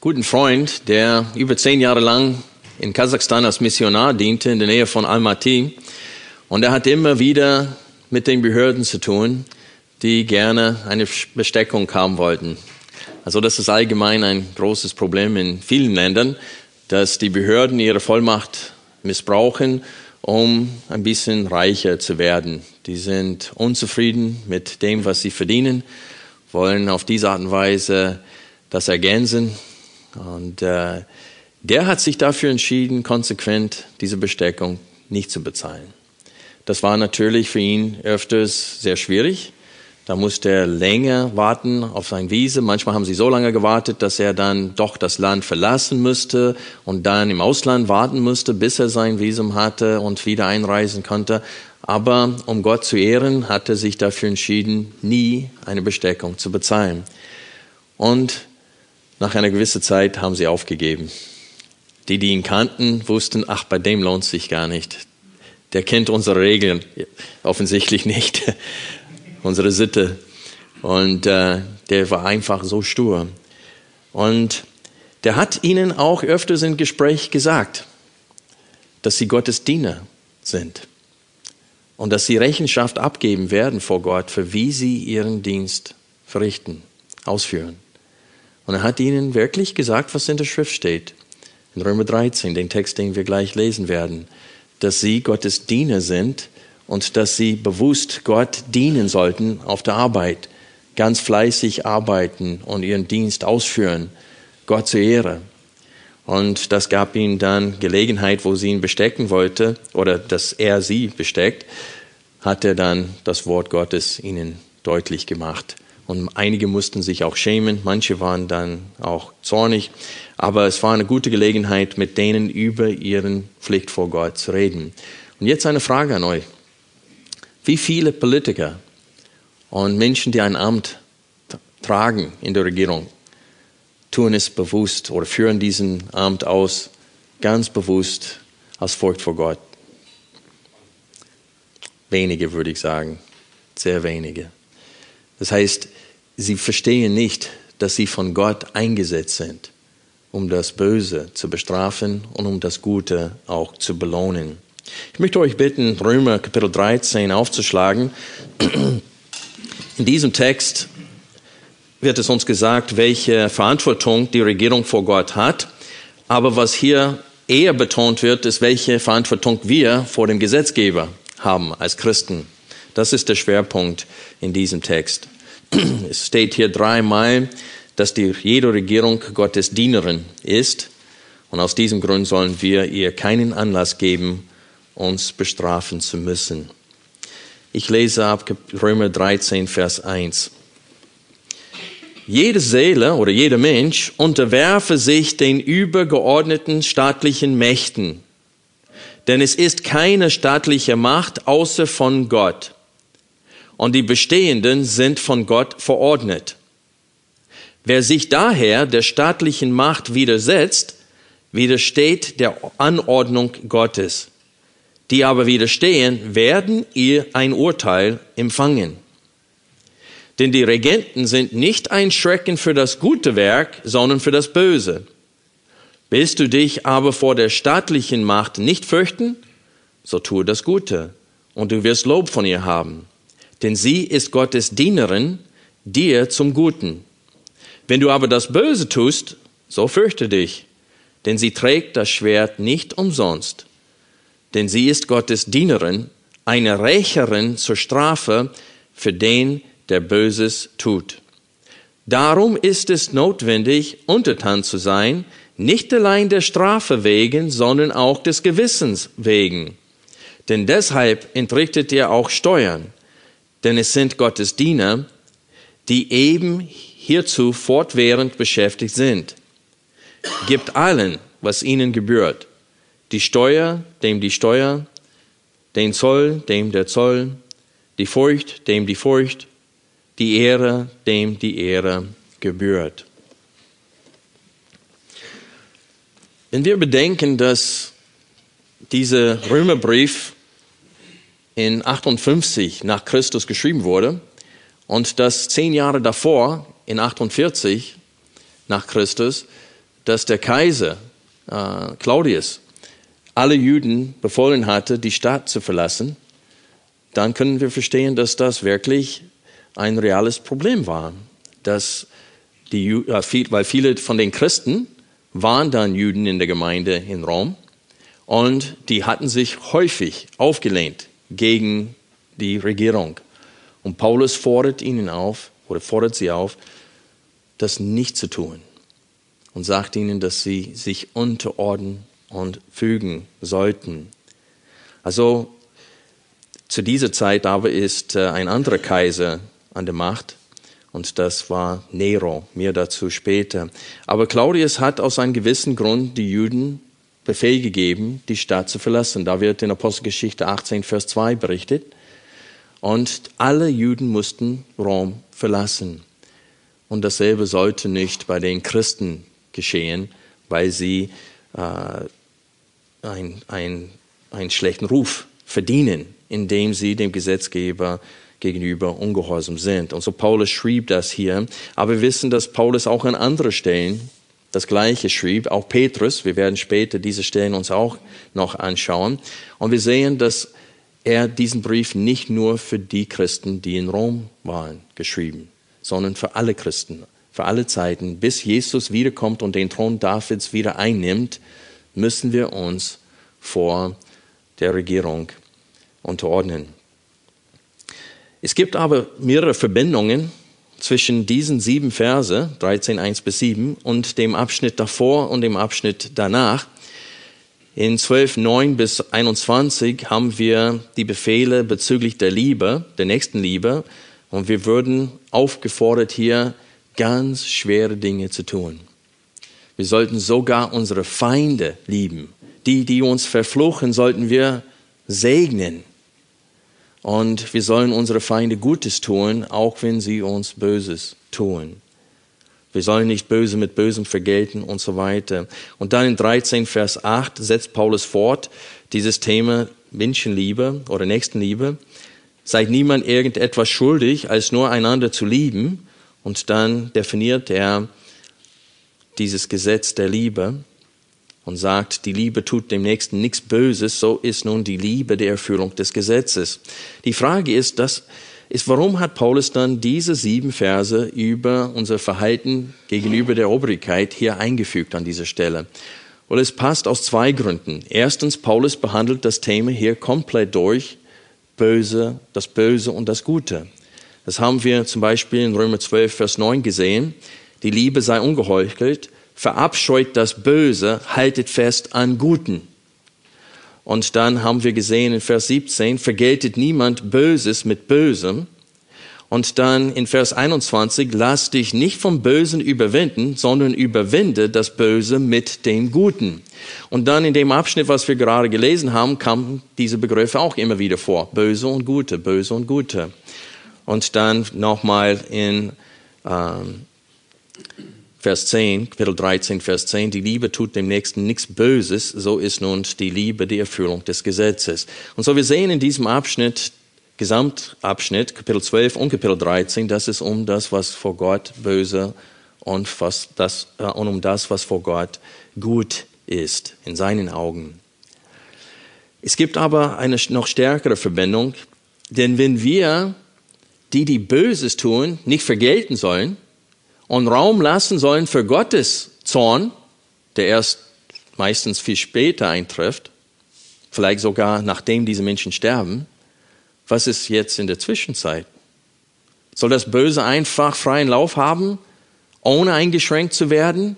guten Freund, der über zehn Jahre lang in Kasachstan als Missionar diente, in der Nähe von Almaty. Und er hat immer wieder mit den Behörden zu tun, die gerne eine Besteckung haben wollten. Also das ist allgemein ein großes Problem in vielen Ländern, dass die Behörden ihre Vollmacht missbrauchen, um ein bisschen reicher zu werden. Die sind unzufrieden mit dem, was sie verdienen, wollen auf diese Art und Weise das ergänzen. Und äh, der hat sich dafür entschieden, konsequent diese Besteckung nicht zu bezahlen. Das war natürlich für ihn öfters sehr schwierig. Da musste er länger warten auf sein Visum. Manchmal haben sie so lange gewartet, dass er dann doch das Land verlassen müsste und dann im Ausland warten musste, bis er sein Visum hatte und wieder einreisen konnte. Aber um Gott zu ehren, hat er sich dafür entschieden, nie eine Besteckung zu bezahlen. Und nach einer gewissen Zeit haben sie aufgegeben. Die, die ihn kannten, wussten, ach, bei dem lohnt es sich gar nicht. Der kennt unsere Regeln offensichtlich nicht, unsere Sitte. Und äh, der war einfach so stur. Und der hat ihnen auch öfters im Gespräch gesagt, dass sie Gottes Diener sind und dass sie Rechenschaft abgeben werden vor Gott, für wie sie ihren Dienst verrichten, ausführen. Und er hat ihnen wirklich gesagt, was in der Schrift steht. In Römer 13, den Text, den wir gleich lesen werden, dass sie Gottes Diener sind und dass sie bewusst Gott dienen sollten auf der Arbeit, ganz fleißig arbeiten und ihren Dienst ausführen, Gott zur Ehre. Und das gab ihnen dann Gelegenheit, wo sie ihn bestecken wollte oder dass er sie besteckt, hat er dann das Wort Gottes ihnen deutlich gemacht. Und einige mussten sich auch schämen, manche waren dann auch zornig. Aber es war eine gute Gelegenheit, mit denen über ihren Pflicht vor Gott zu reden. Und jetzt eine Frage an euch. Wie viele Politiker und Menschen, die ein Amt tragen in der Regierung, tun es bewusst oder führen diesen Amt aus, ganz bewusst aus Furcht vor Gott? Wenige, würde ich sagen. Sehr wenige. Das heißt, sie verstehen nicht, dass sie von Gott eingesetzt sind, um das Böse zu bestrafen und um das Gute auch zu belohnen. Ich möchte euch bitten, Römer Kapitel 13 aufzuschlagen. In diesem Text wird es uns gesagt, welche Verantwortung die Regierung vor Gott hat. Aber was hier eher betont wird, ist, welche Verantwortung wir vor dem Gesetzgeber haben als Christen. Das ist der Schwerpunkt in diesem Text. Es steht hier dreimal, dass die, jede Regierung Gottes Dienerin ist. Und aus diesem Grund sollen wir ihr keinen Anlass geben, uns bestrafen zu müssen. Ich lese ab Römer 13, Vers 1. Jede Seele oder jeder Mensch unterwerfe sich den übergeordneten staatlichen Mächten. Denn es ist keine staatliche Macht außer von Gott und die bestehenden sind von Gott verordnet. Wer sich daher der staatlichen Macht widersetzt, widersteht der Anordnung Gottes. Die aber widerstehen, werden ihr ein Urteil empfangen. Denn die Regenten sind nicht ein Schrecken für das gute Werk, sondern für das Böse. Willst du dich aber vor der staatlichen Macht nicht fürchten, so tue das Gute, und du wirst Lob von ihr haben denn sie ist Gottes Dienerin, dir zum Guten. Wenn du aber das Böse tust, so fürchte dich, denn sie trägt das Schwert nicht umsonst. Denn sie ist Gottes Dienerin, eine Rächerin zur Strafe für den, der Böses tut. Darum ist es notwendig, untertan zu sein, nicht allein der Strafe wegen, sondern auch des Gewissens wegen. Denn deshalb entrichtet ihr auch Steuern denn es sind Gottes Diener, die eben hierzu fortwährend beschäftigt sind. gibt allen, was ihnen gebührt. Die Steuer, dem die Steuer, den Zoll, dem der Zoll, die Furcht, dem die Furcht, die Ehre, dem die Ehre gebührt. Wenn wir bedenken, dass dieser Römerbrief in 58 nach Christus geschrieben wurde und dass zehn Jahre davor, in 48 nach Christus, dass der Kaiser äh, Claudius alle Juden befohlen hatte, die Stadt zu verlassen, dann können wir verstehen, dass das wirklich ein reales Problem war. Dass die, äh, weil viele von den Christen waren dann Juden in der Gemeinde in Rom und die hatten sich häufig aufgelehnt gegen die Regierung. Und Paulus fordert ihnen auf, oder fordert sie auf, das nicht zu tun und sagt ihnen, dass sie sich unterordnen und fügen sollten. Also zu dieser Zeit aber ist äh, ein anderer Kaiser an der Macht und das war Nero, mehr dazu später. Aber Claudius hat aus einem gewissen Grund die Juden Befehl gegeben, die Stadt zu verlassen. Da wird in Apostelgeschichte 18, Vers 2 berichtet. Und alle Juden mussten Rom verlassen. Und dasselbe sollte nicht bei den Christen geschehen, weil sie äh, ein, ein, einen schlechten Ruf verdienen, indem sie dem Gesetzgeber gegenüber ungehorsam sind. Und so Paulus schrieb das hier. Aber wir wissen, dass Paulus auch an anderen Stellen das Gleiche schrieb, auch Petrus. Wir werden später diese Stellen uns auch noch anschauen. Und wir sehen, dass er diesen Brief nicht nur für die Christen, die in Rom waren, geschrieben, sondern für alle Christen, für alle Zeiten. Bis Jesus wiederkommt und den Thron Davids wieder einnimmt, müssen wir uns vor der Regierung unterordnen. Es gibt aber mehrere Verbindungen zwischen diesen sieben Verse, 13, 1 bis 7, und dem Abschnitt davor und dem Abschnitt danach. In 12, 9 bis 21 haben wir die Befehle bezüglich der Liebe, der nächsten Liebe, und wir würden aufgefordert, hier ganz schwere Dinge zu tun. Wir sollten sogar unsere Feinde lieben. Die, die uns verfluchen, sollten wir segnen. Und wir sollen unsere Feinde Gutes tun, auch wenn sie uns Böses tun. Wir sollen nicht Böse mit Bösem vergelten und so weiter. Und dann in 13 Vers 8 setzt Paulus fort dieses Thema Menschenliebe oder Nächstenliebe. Seid niemand irgendetwas schuldig, als nur einander zu lieben. Und dann definiert er dieses Gesetz der Liebe und sagt, die Liebe tut dem Nächsten nichts Böses, so ist nun die Liebe der Erfüllung des Gesetzes. Die Frage ist, das ist, warum hat Paulus dann diese sieben Verse über unser Verhalten gegenüber der Obrigkeit hier eingefügt an dieser Stelle? Well, es passt aus zwei Gründen. Erstens, Paulus behandelt das Thema hier komplett durch, Böse, das Böse und das Gute. Das haben wir zum Beispiel in Römer 12, Vers 9 gesehen. Die Liebe sei ungeheuchelt, verabscheut das Böse, haltet fest an Guten. Und dann haben wir gesehen in Vers 17, vergeltet niemand Böses mit Bösem. Und dann in Vers 21, lass dich nicht vom Bösen überwinden, sondern überwinde das Böse mit dem Guten. Und dann in dem Abschnitt, was wir gerade gelesen haben, kamen diese Begriffe auch immer wieder vor. Böse und Gute, Böse und Gute. Und dann nochmal in ähm, Vers 10, Kapitel 13, Vers 10, die Liebe tut dem Nächsten nichts Böses, so ist nun die Liebe die Erfüllung des Gesetzes. Und so wir sehen in diesem Abschnitt, Gesamtabschnitt, Kapitel 12 und Kapitel 13, dass es um das, was vor Gott böse und, was das, äh, und um das, was vor Gott gut ist, in seinen Augen. Es gibt aber eine noch stärkere Verbindung, denn wenn wir die, die Böses tun, nicht vergelten sollen, und Raum lassen sollen für Gottes Zorn, der erst meistens viel später eintrifft, vielleicht sogar nachdem diese Menschen sterben. Was ist jetzt in der Zwischenzeit? Soll das Böse einfach freien Lauf haben, ohne eingeschränkt zu werden?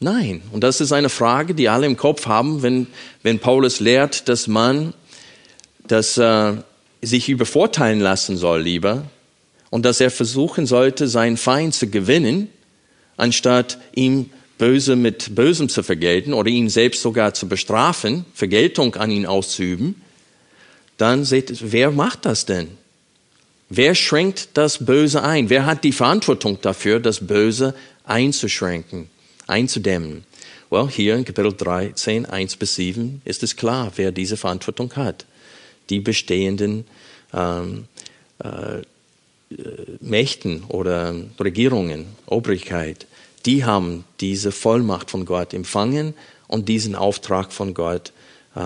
Nein. Und das ist eine Frage, die alle im Kopf haben, wenn, wenn Paulus lehrt, dass man das, äh, sich übervorteilen lassen soll lieber und dass er versuchen sollte, seinen Feind zu gewinnen, anstatt ihm Böse mit Bösem zu vergelten oder ihn selbst sogar zu bestrafen, Vergeltung an ihn auszuüben, dann seht, wer macht das denn? Wer schränkt das Böse ein? Wer hat die Verantwortung dafür, das Böse einzuschränken, einzudämmen? Well, hier in Kapitel 13, 1 bis 7 ist es klar, wer diese Verantwortung hat. Die bestehenden ähm, äh, Mächten oder Regierungen, Obrigkeit, die haben diese Vollmacht von Gott empfangen und diesen Auftrag von Gott äh,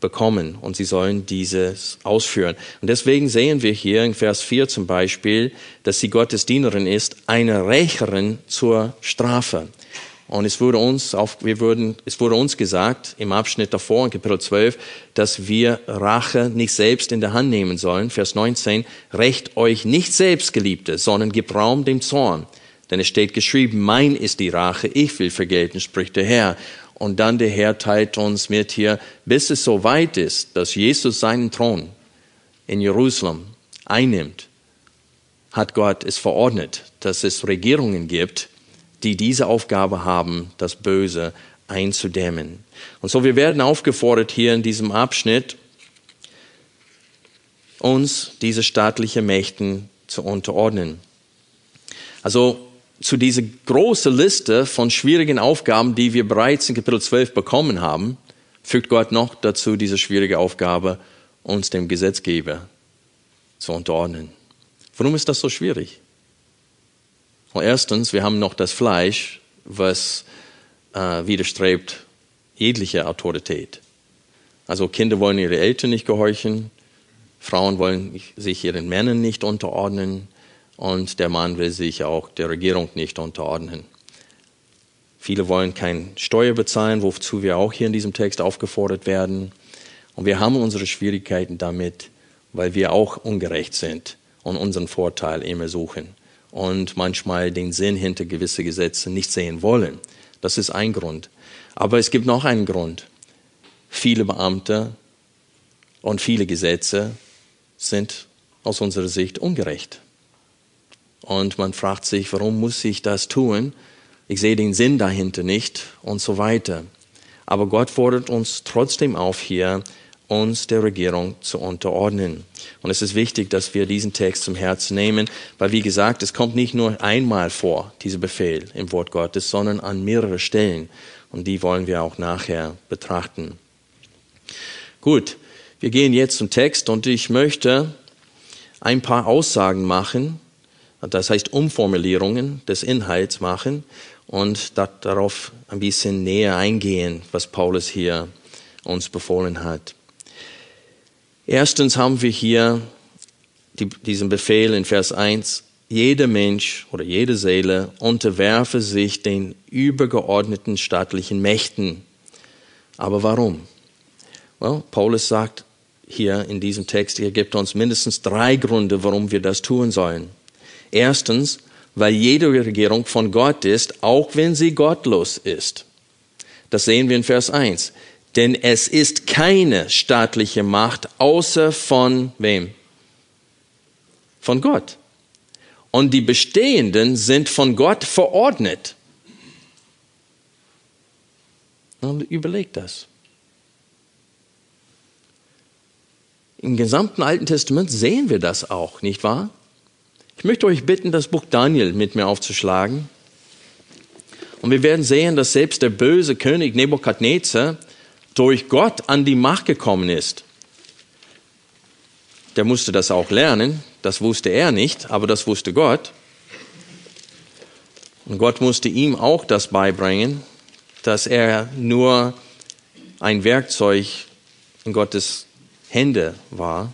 bekommen und sie sollen dieses ausführen. Und deswegen sehen wir hier in Vers 4 zum Beispiel, dass sie Gottes Dienerin ist, eine Rächerin zur Strafe. Und es wurde uns, auf, wir würden, es wurde uns gesagt im Abschnitt davor, in Kapitel 12, dass wir Rache nicht selbst in der Hand nehmen sollen. Vers 19, Recht euch nicht selbst, Geliebte, sondern gebt Raum dem Zorn. Denn es steht geschrieben, mein ist die Rache, ich will vergelten, spricht der Herr. Und dann der Herr teilt uns mit hier, bis es so weit ist, dass Jesus seinen Thron in Jerusalem einnimmt, hat Gott es verordnet, dass es Regierungen gibt, die diese Aufgabe haben, das Böse einzudämmen. Und so wir werden aufgefordert hier in diesem Abschnitt, uns diese staatlichen Mächten zu unterordnen. Also zu dieser großen Liste von schwierigen Aufgaben, die wir bereits in Kapitel 12 bekommen haben, fügt Gott noch dazu diese schwierige Aufgabe, uns dem Gesetzgeber zu unterordnen. Warum ist das so schwierig? Und erstens, wir haben noch das Fleisch, was äh, widerstrebt jegliche Autorität. Also Kinder wollen ihre Eltern nicht gehorchen, Frauen wollen sich ihren Männern nicht unterordnen und der Mann will sich auch der Regierung nicht unterordnen. Viele wollen keine Steuer bezahlen, wozu wir auch hier in diesem Text aufgefordert werden. Und wir haben unsere Schwierigkeiten damit, weil wir auch ungerecht sind und unseren Vorteil immer suchen und manchmal den Sinn hinter gewisse Gesetze nicht sehen wollen. Das ist ein Grund. Aber es gibt noch einen Grund. Viele Beamte und viele Gesetze sind aus unserer Sicht ungerecht. Und man fragt sich, warum muss ich das tun? Ich sehe den Sinn dahinter nicht und so weiter. Aber Gott fordert uns trotzdem auf, hier uns der Regierung zu unterordnen. Und es ist wichtig, dass wir diesen Text zum Herzen nehmen, weil wie gesagt, es kommt nicht nur einmal vor, dieser Befehl im Wort Gottes, sondern an mehrere Stellen. Und die wollen wir auch nachher betrachten. Gut, wir gehen jetzt zum Text und ich möchte ein paar Aussagen machen, das heißt Umformulierungen des Inhalts machen und darauf ein bisschen näher eingehen, was Paulus hier uns befohlen hat. Erstens haben wir hier die, diesen Befehl in Vers 1, jeder Mensch oder jede Seele unterwerfe sich den übergeordneten staatlichen Mächten. Aber warum? Well, Paulus sagt hier in diesem Text, er gibt uns mindestens drei Gründe, warum wir das tun sollen. Erstens, weil jede Regierung von Gott ist, auch wenn sie gottlos ist. Das sehen wir in Vers 1. Denn es ist keine staatliche Macht außer von wem? Von Gott. Und die bestehenden sind von Gott verordnet. Und überlegt das. Im gesamten Alten Testament sehen wir das auch, nicht wahr? Ich möchte euch bitten, das Buch Daniel mit mir aufzuschlagen. Und wir werden sehen, dass selbst der böse König Nebukadnezar durch Gott an die Macht gekommen ist. Der musste das auch lernen, das wusste er nicht, aber das wusste Gott. Und Gott musste ihm auch das beibringen, dass er nur ein Werkzeug in Gottes Hände war.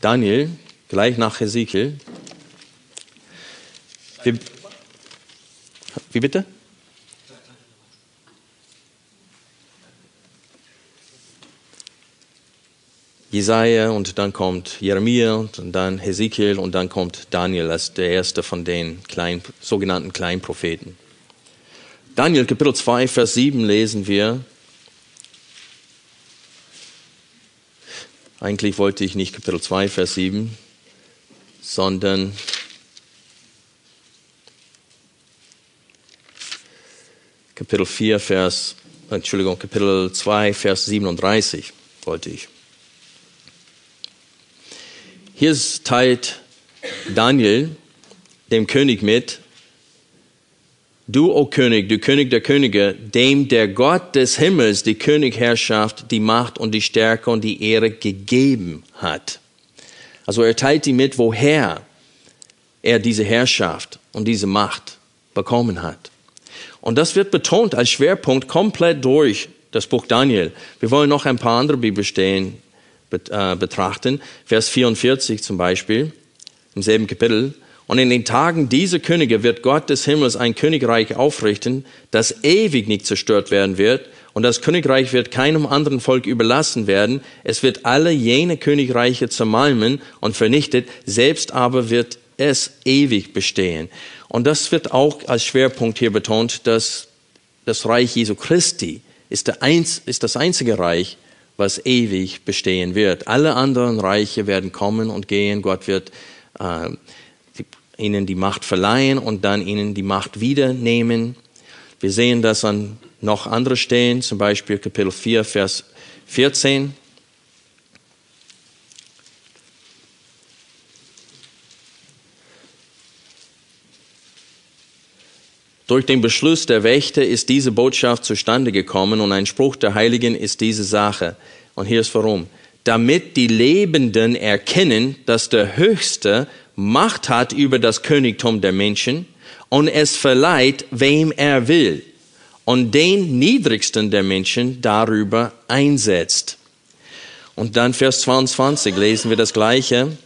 Daniel, gleich nach Hesekiel. Wie, wie bitte? Jesaja und dann kommt Jeremia und dann Hesekiel und dann kommt Daniel als der erste von den kleinen, sogenannten Kleinpropheten. Daniel Kapitel 2, Vers 7 lesen wir. Eigentlich wollte ich nicht Kapitel 2, Vers 7, sondern Kapitel 4, Vers, Entschuldigung, Kapitel 2, Vers 37 wollte ich. Hier teilt Daniel dem König mit, Du, o König, du König der Könige, dem der Gott des Himmels die Königherrschaft, die Macht und die Stärke und die Ehre gegeben hat. Also er teilt ihm mit, woher er diese Herrschaft und diese Macht bekommen hat. Und das wird betont als Schwerpunkt komplett durch das Buch Daniel. Wir wollen noch ein paar andere Bibelstellen betrachten. Vers 44 zum Beispiel, im selben Kapitel. Und in den Tagen dieser Könige wird Gott des Himmels ein Königreich aufrichten, das ewig nicht zerstört werden wird. Und das Königreich wird keinem anderen Volk überlassen werden. Es wird alle jene Königreiche zermalmen und vernichtet. Selbst aber wird es ewig bestehen. Und das wird auch als Schwerpunkt hier betont, dass das Reich Jesu Christi ist, der Einz, ist das einzige Reich, was ewig bestehen wird. Alle anderen Reiche werden kommen und gehen. Gott wird äh, ihnen die Macht verleihen und dann ihnen die Macht wieder nehmen. Wir sehen das an noch andere Stellen, zum Beispiel Kapitel 4, Vers 14. Durch den Beschluss der Wächter ist diese Botschaft zustande gekommen und ein Spruch der Heiligen ist diese Sache. Und hier ist warum. Damit die Lebenden erkennen, dass der Höchste Macht hat über das Königtum der Menschen und es verleiht, wem er will und den niedrigsten der Menschen darüber einsetzt. Und dann Vers 22 lesen wir das Gleiche.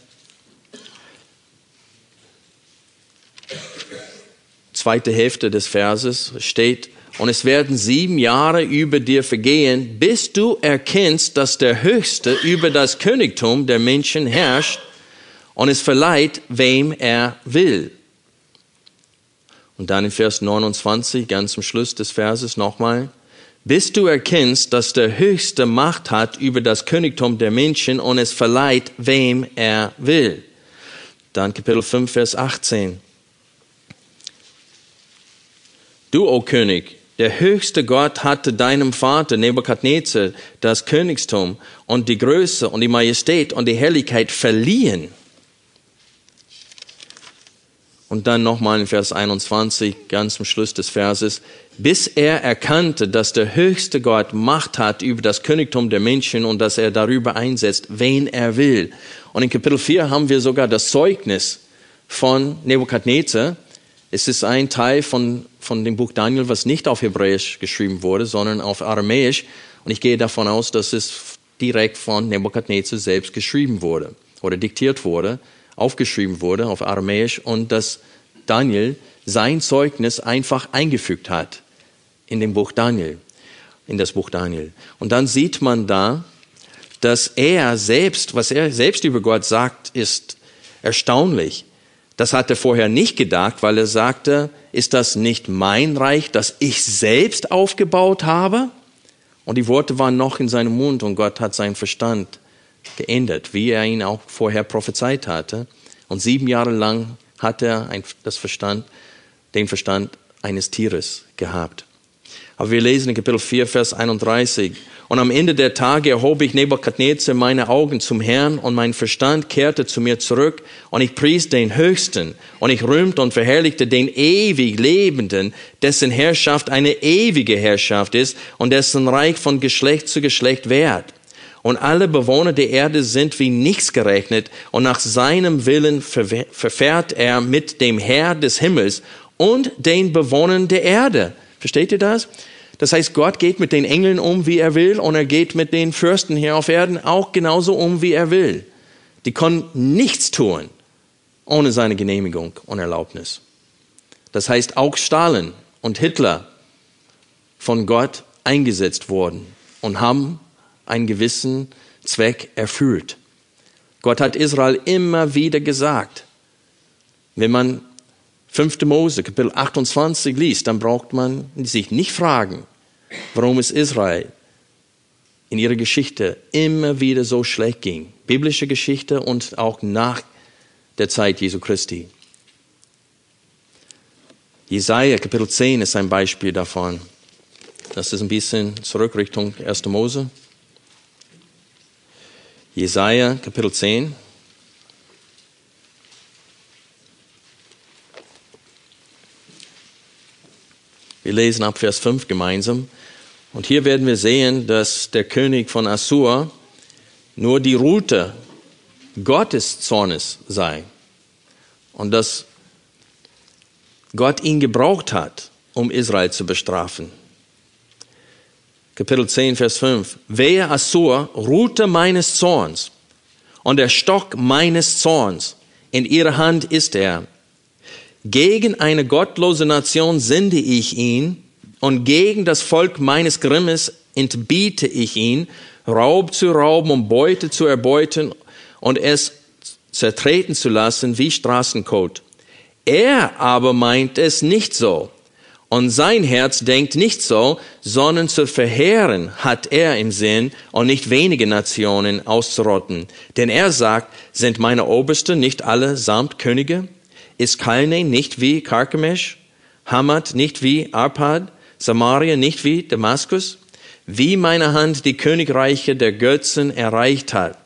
Zweite Hälfte des Verses steht, und es werden sieben Jahre über dir vergehen, bis du erkennst, dass der Höchste über das Königtum der Menschen herrscht und es verleiht, wem er will. Und dann in Vers 29, ganz am Schluss des Verses nochmal, bis du erkennst, dass der Höchste Macht hat über das Königtum der Menschen und es verleiht, wem er will. Dann Kapitel 5, Vers 18. Du, o König, der höchste Gott hatte deinem Vater Nebukadnezar das Königstum und die Größe und die Majestät und die Herrlichkeit verliehen und dann nochmal in Vers 21, ganz am Schluss des Verses, bis er erkannte, dass der höchste Gott Macht hat über das Königtum der Menschen und dass er darüber einsetzt, wen er will. Und in Kapitel 4 haben wir sogar das Zeugnis von Nebukadnezar. Es ist ein Teil von, von dem Buch Daniel, was nicht auf Hebräisch geschrieben wurde, sondern auf Aramäisch. Und ich gehe davon aus, dass es direkt von Nebukadnezar selbst geschrieben wurde oder diktiert wurde aufgeschrieben wurde auf Aramäisch und dass Daniel sein Zeugnis einfach eingefügt hat in dem Buch Daniel, in das Buch Daniel. Und dann sieht man da, dass er selbst, was er selbst über Gott sagt, ist erstaunlich. Das hat er vorher nicht gedacht, weil er sagte, ist das nicht mein Reich, das ich selbst aufgebaut habe? Und die Worte waren noch in seinem Mund und Gott hat seinen Verstand geändert, wie er ihn auch vorher prophezeit hatte. Und sieben Jahre lang hat er ein, das Verstand, den Verstand eines Tieres gehabt. Aber wir lesen in Kapitel 4, Vers 31. Und am Ende der Tage erhob ich Nebukadnezar meine Augen zum Herrn und mein Verstand kehrte zu mir zurück und ich pries den Höchsten und ich rühmte und verherrlichte den ewig Lebenden, dessen Herrschaft eine ewige Herrschaft ist und dessen Reich von Geschlecht zu Geschlecht währt und alle Bewohner der Erde sind wie nichts gerechnet und nach seinem Willen verfährt er mit dem Herr des Himmels und den Bewohnern der Erde. Versteht ihr das? Das heißt, Gott geht mit den Engeln um, wie er will, und er geht mit den Fürsten hier auf Erden auch genauso um, wie er will. Die können nichts tun ohne seine Genehmigung und Erlaubnis. Das heißt, auch Stalin und Hitler von Gott eingesetzt wurden und haben einen gewissen Zweck erfüllt. Gott hat Israel immer wieder gesagt, wenn man 5. Mose, Kapitel 28 liest, dann braucht man sich nicht fragen, warum es Israel in ihrer Geschichte immer wieder so schlecht ging. Biblische Geschichte und auch nach der Zeit Jesu Christi. Jesaja Kapitel 10 ist ein Beispiel davon. Das ist ein bisschen zurück Richtung 1. Mose. Jesaja, Kapitel 10. Wir lesen ab Vers 5 gemeinsam. Und hier werden wir sehen, dass der König von Assur nur die Route Gottes Zornes sei. Und dass Gott ihn gebraucht hat, um Israel zu bestrafen. Kapitel 10, Vers 5. Wehe Assur, Route meines Zorns und der Stock meines Zorns. In ihrer Hand ist er. Gegen eine gottlose Nation sende ich ihn und gegen das Volk meines Grimmes entbiete ich ihn, Raub zu rauben und Beute zu erbeuten und es zertreten zu lassen wie Straßenkot. Er aber meint es nicht so. Und sein Herz denkt nicht so, sondern zu verheeren hat er im Sinn und nicht wenige Nationen auszurotten. Denn er sagt, sind meine Obersten nicht alle samt Könige? Ist Kalne nicht wie Karkemisch? Hamad nicht wie Arpad? Samaria nicht wie Damaskus? Wie meine Hand die Königreiche der Götzen erreicht hat.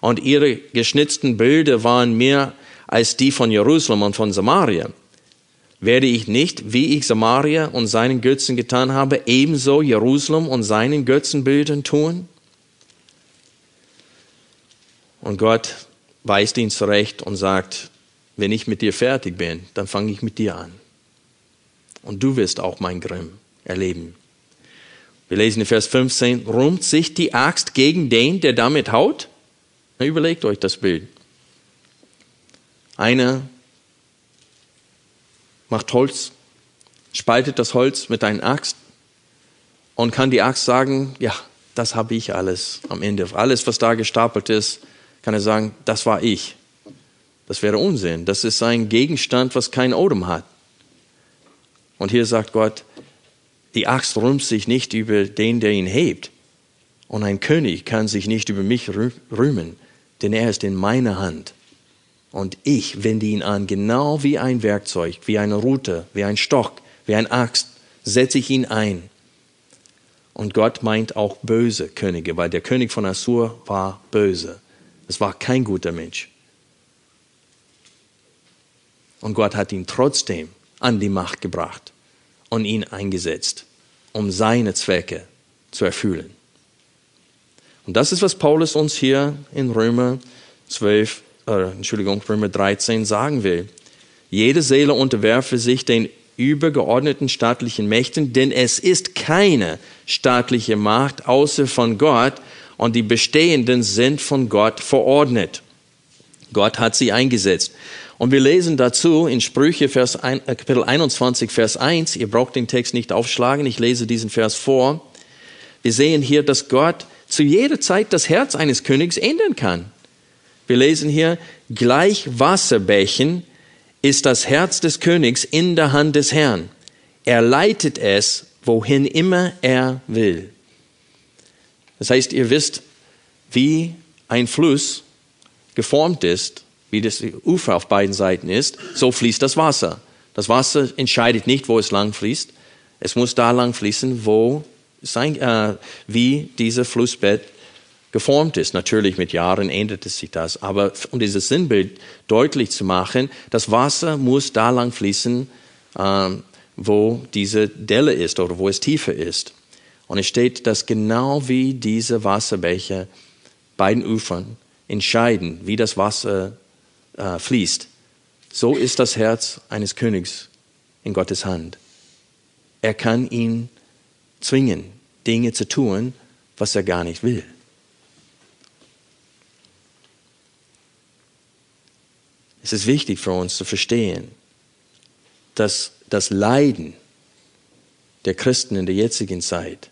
Und ihre geschnitzten Bilder waren mehr als die von Jerusalem und von Samaria. Werde ich nicht, wie ich Samaria und seinen Götzen getan habe, ebenso Jerusalem und seinen Götzenbildern tun? Und Gott weist ihn zurecht und sagt, wenn ich mit dir fertig bin, dann fange ich mit dir an. Und du wirst auch mein Grimm erleben. Wir lesen in Vers 15, rumt sich die Axt gegen den, der damit haut? Na, überlegt euch das Bild. Einer macht Holz, spaltet das Holz mit einer Axt und kann die Axt sagen, ja, das habe ich alles am Ende. Alles, was da gestapelt ist, kann er sagen, das war ich. Das wäre Unsinn. Das ist ein Gegenstand, was kein Odem hat. Und hier sagt Gott, die Axt rühmt sich nicht über den, der ihn hebt. Und ein König kann sich nicht über mich rühmen, denn er ist in meiner Hand. Und ich wende ihn an, genau wie ein Werkzeug, wie eine Rute, wie ein Stock, wie ein Axt, setze ich ihn ein. Und Gott meint auch böse Könige, weil der König von Assur war böse. Es war kein guter Mensch. Und Gott hat ihn trotzdem an die Macht gebracht und ihn eingesetzt, um seine Zwecke zu erfüllen. Und das ist, was Paulus uns hier in Römer 12, äh, Entschuldigung, Römer 13 sagen will. Jede Seele unterwerfe sich den übergeordneten staatlichen Mächten, denn es ist keine staatliche Macht außer von Gott und die bestehenden sind von Gott verordnet. Gott hat sie eingesetzt. Und wir lesen dazu in Sprüche Vers ein, äh, Kapitel 21, Vers 1. Ihr braucht den Text nicht aufschlagen. Ich lese diesen Vers vor. Wir sehen hier, dass Gott zu jeder Zeit das Herz eines Königs ändern kann. Wir lesen hier, gleich Wasserbächen ist das Herz des Königs in der Hand des Herrn. Er leitet es, wohin immer er will. Das heißt, ihr wisst, wie ein Fluss geformt ist wie das Ufer auf beiden Seiten ist, so fließt das Wasser. Das Wasser entscheidet nicht, wo es lang fließt. Es muss da lang fließen, wo sein, äh, wie dieses Flussbett geformt ist. Natürlich mit Jahren ändert sich das, aber um dieses Sinnbild deutlich zu machen, das Wasser muss da lang fließen, äh, wo diese Delle ist oder wo es tiefer ist. Und es steht, dass genau wie diese Wasserbecher beiden Ufern entscheiden, wie das Wasser äh, fließt. So ist das Herz eines Königs in Gottes Hand. Er kann ihn zwingen, Dinge zu tun, was er gar nicht will. Es ist wichtig für uns zu verstehen, dass das Leiden der Christen in der jetzigen Zeit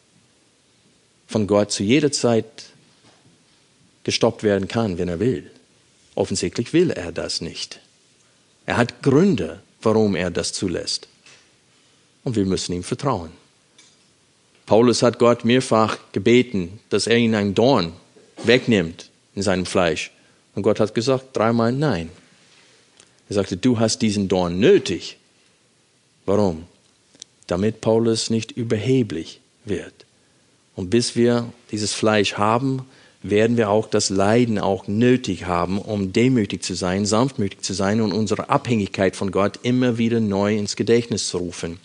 von Gott zu jeder Zeit gestoppt werden kann, wenn er will. Offensichtlich will er das nicht. Er hat Gründe, warum er das zulässt. Und wir müssen ihm vertrauen. Paulus hat Gott mehrfach gebeten, dass er ihn ein Dorn wegnimmt in seinem Fleisch. Und Gott hat gesagt dreimal nein. Er sagte, du hast diesen Dorn nötig. Warum? Damit Paulus nicht überheblich wird. Und bis wir dieses Fleisch haben, werden wir auch das Leiden auch nötig haben, um demütig zu sein, sanftmütig zu sein und unsere Abhängigkeit von Gott immer wieder neu ins Gedächtnis zu rufen.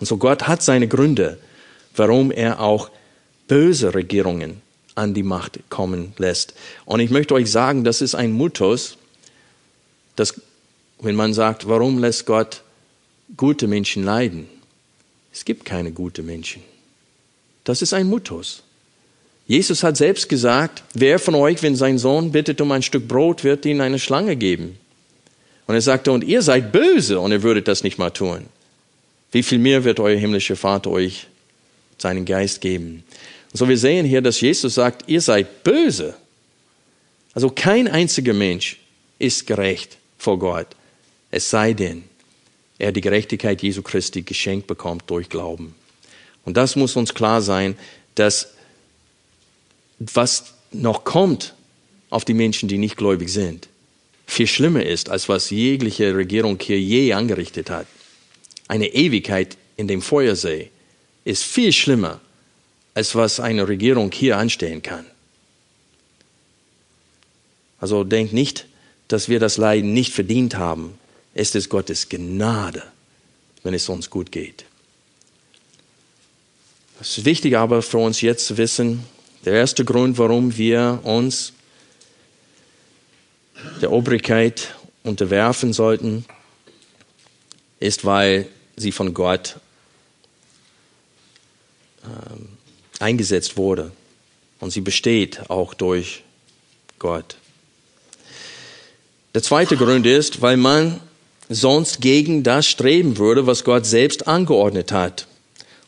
Und so Gott hat seine Gründe, warum er auch böse Regierungen an die Macht kommen lässt. Und ich möchte euch sagen, das ist ein Mythos, dass, wenn man sagt, warum lässt Gott gute Menschen leiden? Es gibt keine guten Menschen. Das ist ein Mythos. Jesus hat selbst gesagt, wer von euch, wenn sein Sohn bittet um ein Stück Brot, wird ihm eine Schlange geben? Und er sagte, und ihr seid böse und ihr würdet das nicht mal tun. Wie viel mehr wird euer himmlischer Vater euch seinen Geist geben? Und so wir sehen hier, dass Jesus sagt, ihr seid böse. Also kein einziger Mensch ist gerecht vor Gott, es sei denn, er die Gerechtigkeit Jesu Christi geschenkt bekommt durch Glauben. Und das muss uns klar sein, dass was noch kommt auf die Menschen, die nicht gläubig sind, viel schlimmer ist, als was jegliche Regierung hier je angerichtet hat. Eine Ewigkeit in dem Feuersee ist viel schlimmer, als was eine Regierung hier anstehen kann. Also denkt nicht, dass wir das Leiden nicht verdient haben. Es ist Gottes Gnade, wenn es uns gut geht. Es ist wichtig aber für uns jetzt zu wissen, der erste Grund, warum wir uns der Obrigkeit unterwerfen sollten, ist, weil sie von Gott ähm, eingesetzt wurde. Und sie besteht auch durch Gott. Der zweite Grund ist, weil man sonst gegen das streben würde, was Gott selbst angeordnet hat.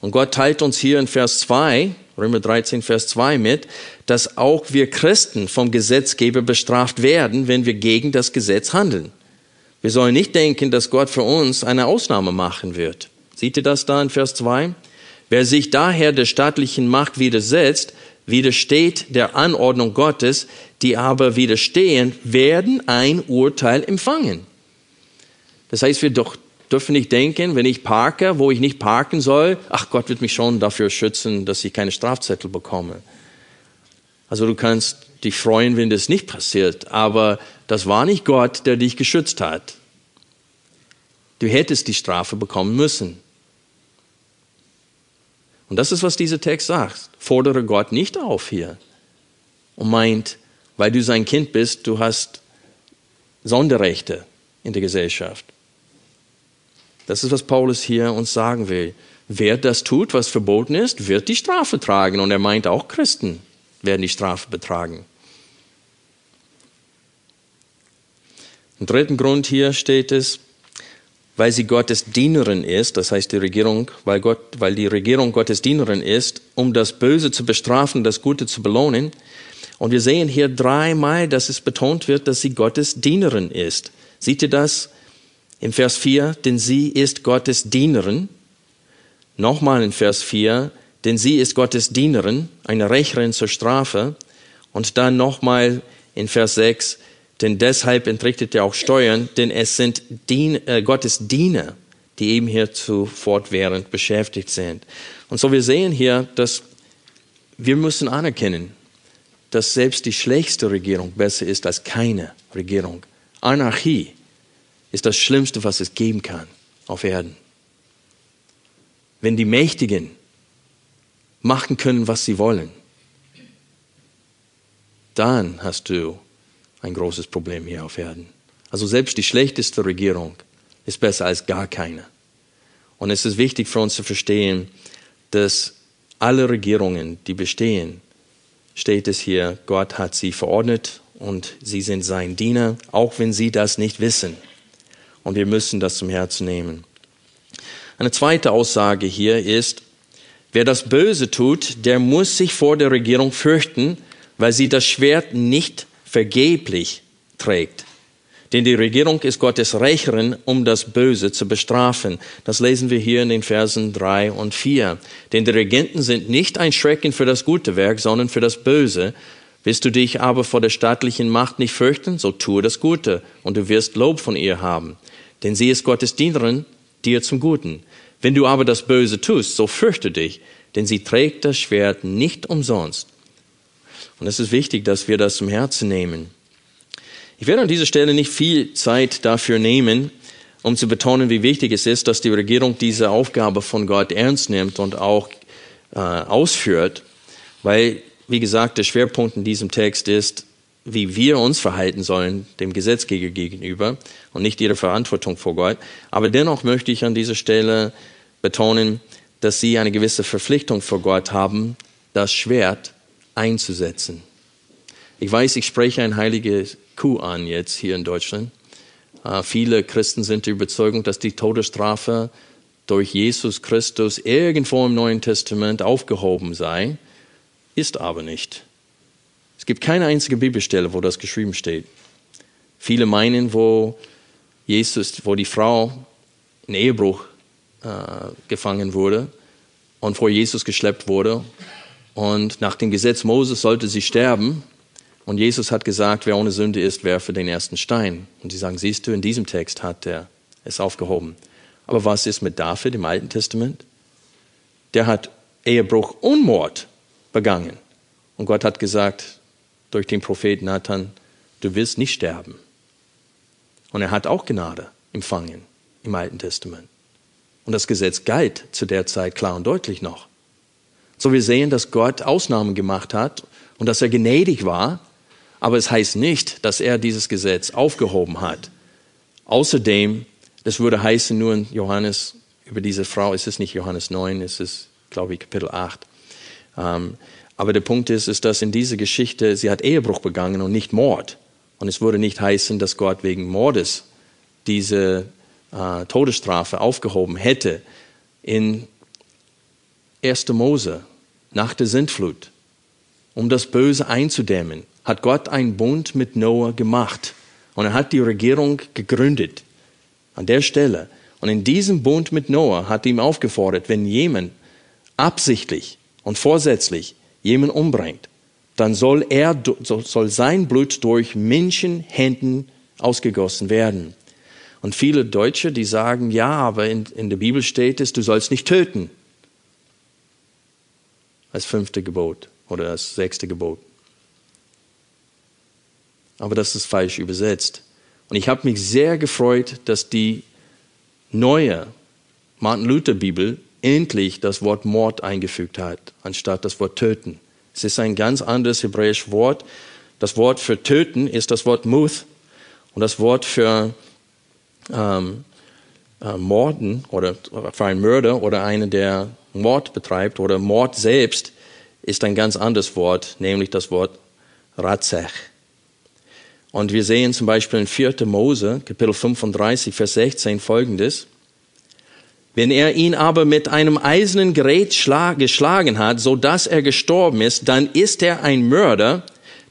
Und Gott teilt uns hier in Vers 2, Römer 13, Vers 2 mit, dass auch wir Christen vom Gesetzgeber bestraft werden, wenn wir gegen das Gesetz handeln. Wir sollen nicht denken, dass Gott für uns eine Ausnahme machen wird. Seht ihr das da in Vers 2? Wer sich daher der staatlichen Macht widersetzt, widersteht der Anordnung Gottes, die aber widerstehen, werden ein Urteil empfangen. Das heißt, wir doch dürfen nicht denken, wenn ich parke, wo ich nicht parken soll, ach Gott wird mich schon dafür schützen, dass ich keine Strafzettel bekomme. Also du kannst dich freuen, wenn das nicht passiert, aber das war nicht Gott, der dich geschützt hat. Du hättest die Strafe bekommen müssen. Und das ist, was dieser Text sagt. Fordere Gott nicht auf hier und meint, weil du sein Kind bist, du hast Sonderrechte in der Gesellschaft. Das ist, was Paulus hier uns sagen will. Wer das tut, was verboten ist, wird die Strafe tragen. Und er meint auch Christen werden die Strafe betragen. Im dritten Grund hier steht es, weil sie Gottes Dienerin ist, das heißt die Regierung, weil, Gott, weil die Regierung Gottes Dienerin ist, um das Böse zu bestrafen, das Gute zu belohnen. Und wir sehen hier dreimal, dass es betont wird, dass sie Gottes Dienerin ist. Seht ihr das? Im Vers 4, denn sie ist Gottes Dienerin. Nochmal in Vers 4, denn sie ist Gottes Dienerin, eine Rächerin zur Strafe. Und dann nochmal in Vers 6, denn deshalb entrichtet er auch Steuern, denn es sind Dien, äh, Gottes Diener, die eben hierzu fortwährend beschäftigt sind. Und so wir sehen hier, dass wir müssen anerkennen, dass selbst die schlechteste Regierung besser ist als keine Regierung. Anarchie ist das Schlimmste, was es geben kann auf Erden. Wenn die Mächtigen machen können, was sie wollen, dann hast du ein großes Problem hier auf Erden. Also selbst die schlechteste Regierung ist besser als gar keine. Und es ist wichtig für uns zu verstehen, dass alle Regierungen, die bestehen, steht es hier, Gott hat sie verordnet und sie sind sein Diener, auch wenn sie das nicht wissen und wir müssen das zum Herzen nehmen. Eine zweite Aussage hier ist, wer das Böse tut, der muss sich vor der Regierung fürchten, weil sie das Schwert nicht vergeblich trägt. Denn die Regierung ist Gottes Rächerin, um das Böse zu bestrafen. Das lesen wir hier in den Versen drei und vier. Denn die Regenten sind nicht ein Schrecken für das gute Werk, sondern für das Böse. Willst du dich aber vor der staatlichen Macht nicht fürchten, so tue das Gute, und du wirst Lob von ihr haben denn sie ist Gottes Dienerin dir zum Guten. Wenn du aber das Böse tust, so fürchte dich, denn sie trägt das Schwert nicht umsonst. Und es ist wichtig, dass wir das zum Herzen nehmen. Ich werde an dieser Stelle nicht viel Zeit dafür nehmen, um zu betonen, wie wichtig es ist, dass die Regierung diese Aufgabe von Gott ernst nimmt und auch äh, ausführt, weil, wie gesagt, der Schwerpunkt in diesem Text ist, wie wir uns verhalten sollen dem Gesetzgeber gegenüber und nicht ihre Verantwortung vor Gott. Aber dennoch möchte ich an dieser Stelle betonen, dass sie eine gewisse Verpflichtung vor Gott haben, das Schwert einzusetzen. Ich weiß, ich spreche ein heiliges Kuh an jetzt hier in Deutschland. Äh, viele Christen sind der Überzeugung, dass die Todesstrafe durch Jesus Christus irgendwo im Neuen Testament aufgehoben sei, ist aber nicht. Es gibt keine einzige Bibelstelle, wo das geschrieben steht. Viele meinen, wo Jesus, wo die Frau in Ehebruch äh, gefangen wurde und vor Jesus geschleppt wurde und nach dem Gesetz Moses sollte sie sterben. Und Jesus hat gesagt, wer ohne Sünde ist, werfe den ersten Stein. Und sie sagen, siehst du, in diesem Text hat er es aufgehoben. Aber was ist mit David im Alten Testament? Der hat Ehebruch und Mord begangen. Und Gott hat gesagt, durch den Propheten Nathan, du wirst nicht sterben. Und er hat auch Gnade empfangen im Alten Testament. Und das Gesetz galt zu der Zeit klar und deutlich noch. So wir sehen, dass Gott Ausnahmen gemacht hat und dass er gnädig war, aber es heißt nicht, dass er dieses Gesetz aufgehoben hat. Außerdem, das würde heißen nur in Johannes, über diese Frau, es ist nicht Johannes 9, es ist, glaube ich, Kapitel 8. Ähm, aber der Punkt ist, ist, dass in dieser Geschichte, sie hat Ehebruch begangen und nicht Mord. Und es würde nicht heißen, dass Gott wegen Mordes diese äh, Todesstrafe aufgehoben hätte. In 1. Mose, nach der Sintflut, um das Böse einzudämmen, hat Gott einen Bund mit Noah gemacht. Und er hat die Regierung gegründet. An der Stelle. Und in diesem Bund mit Noah hat ihm aufgefordert, wenn jemand absichtlich und vorsätzlich jemand umbringt, dann soll er, soll sein Blut durch Menschenhänden ausgegossen werden. Und viele Deutsche, die sagen, ja, aber in, in der Bibel steht es, du sollst nicht töten. Als fünfte Gebot oder als sechste Gebot. Aber das ist falsch übersetzt. Und ich habe mich sehr gefreut, dass die neue Martin Luther Bibel endlich das Wort Mord eingefügt hat, anstatt das Wort töten. Es ist ein ganz anderes hebräisches Wort. Das Wort für töten ist das Wort Muth und das Wort für ähm, äh, Morden oder für einen Mörder oder einen, der Mord betreibt oder Mord selbst ist ein ganz anderes Wort, nämlich das Wort Ratzech. Und wir sehen zum Beispiel in 4. Mose, Kapitel 35, Vers 16 folgendes. Wenn er ihn aber mit einem eisernen Gerät geschlagen hat, so dass er gestorben ist, dann ist er ein Mörder.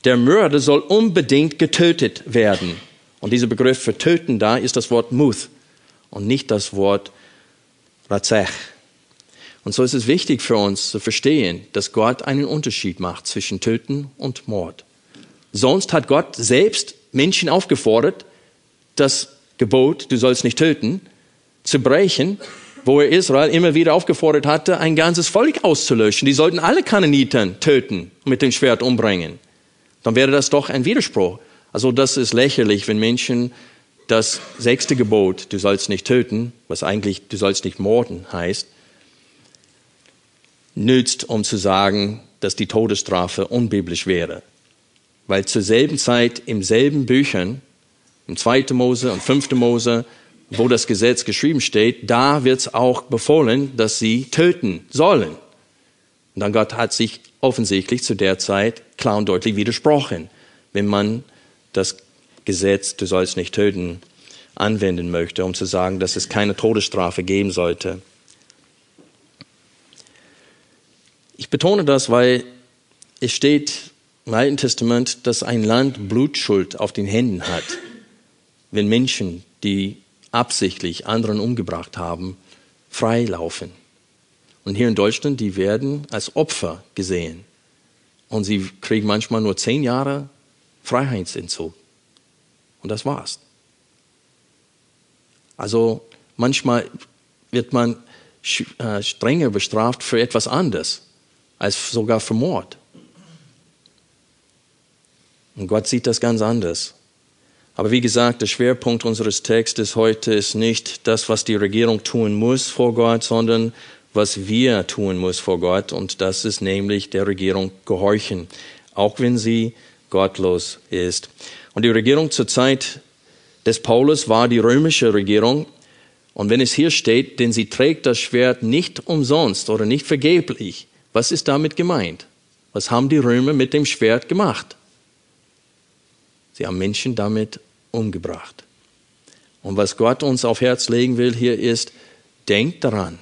Der Mörder soll unbedingt getötet werden. Und dieser Begriff für töten da ist das Wort Muth und nicht das Wort Razech. Und so ist es wichtig für uns zu verstehen, dass Gott einen Unterschied macht zwischen Töten und Mord. Sonst hat Gott selbst Menschen aufgefordert, das Gebot, du sollst nicht töten, zu brechen wo er Israel immer wieder aufgefordert hatte, ein ganzes Volk auszulöschen. Die sollten alle Kananiten töten und mit dem Schwert umbringen. Dann wäre das doch ein Widerspruch. Also das ist lächerlich, wenn Menschen das sechste Gebot, du sollst nicht töten, was eigentlich du sollst nicht morden heißt, nützt, um zu sagen, dass die Todesstrafe unbiblisch wäre. Weil zur selben Zeit im selben Büchern, im 2. Mose und 5. Mose, wo das Gesetz geschrieben steht, da wird es auch befohlen, dass sie töten sollen. Und dann Gott hat sich offensichtlich zu der Zeit klar und deutlich widersprochen, wenn man das Gesetz, du sollst nicht töten, anwenden möchte, um zu sagen, dass es keine Todesstrafe geben sollte. Ich betone das, weil es steht im Alten Testament, dass ein Land Blutschuld auf den Händen hat, wenn Menschen, die absichtlich anderen umgebracht haben, freilaufen. Und hier in Deutschland, die werden als Opfer gesehen. Und sie kriegen manchmal nur zehn Jahre Freiheitsentzug. Und das war's. Also manchmal wird man äh, strenger bestraft für etwas anderes, als sogar für Mord. Und Gott sieht das ganz anders. Aber wie gesagt, der Schwerpunkt unseres Textes heute ist nicht das, was die Regierung tun muss vor Gott, sondern was wir tun muss vor Gott. Und das ist nämlich der Regierung gehorchen, auch wenn sie gottlos ist. Und die Regierung zur Zeit des Paulus war die römische Regierung. Und wenn es hier steht, denn sie trägt das Schwert nicht umsonst oder nicht vergeblich, was ist damit gemeint? Was haben die Römer mit dem Schwert gemacht? Sie haben Menschen damit umgebracht. Und was Gott uns auf Herz legen will hier ist, denk daran,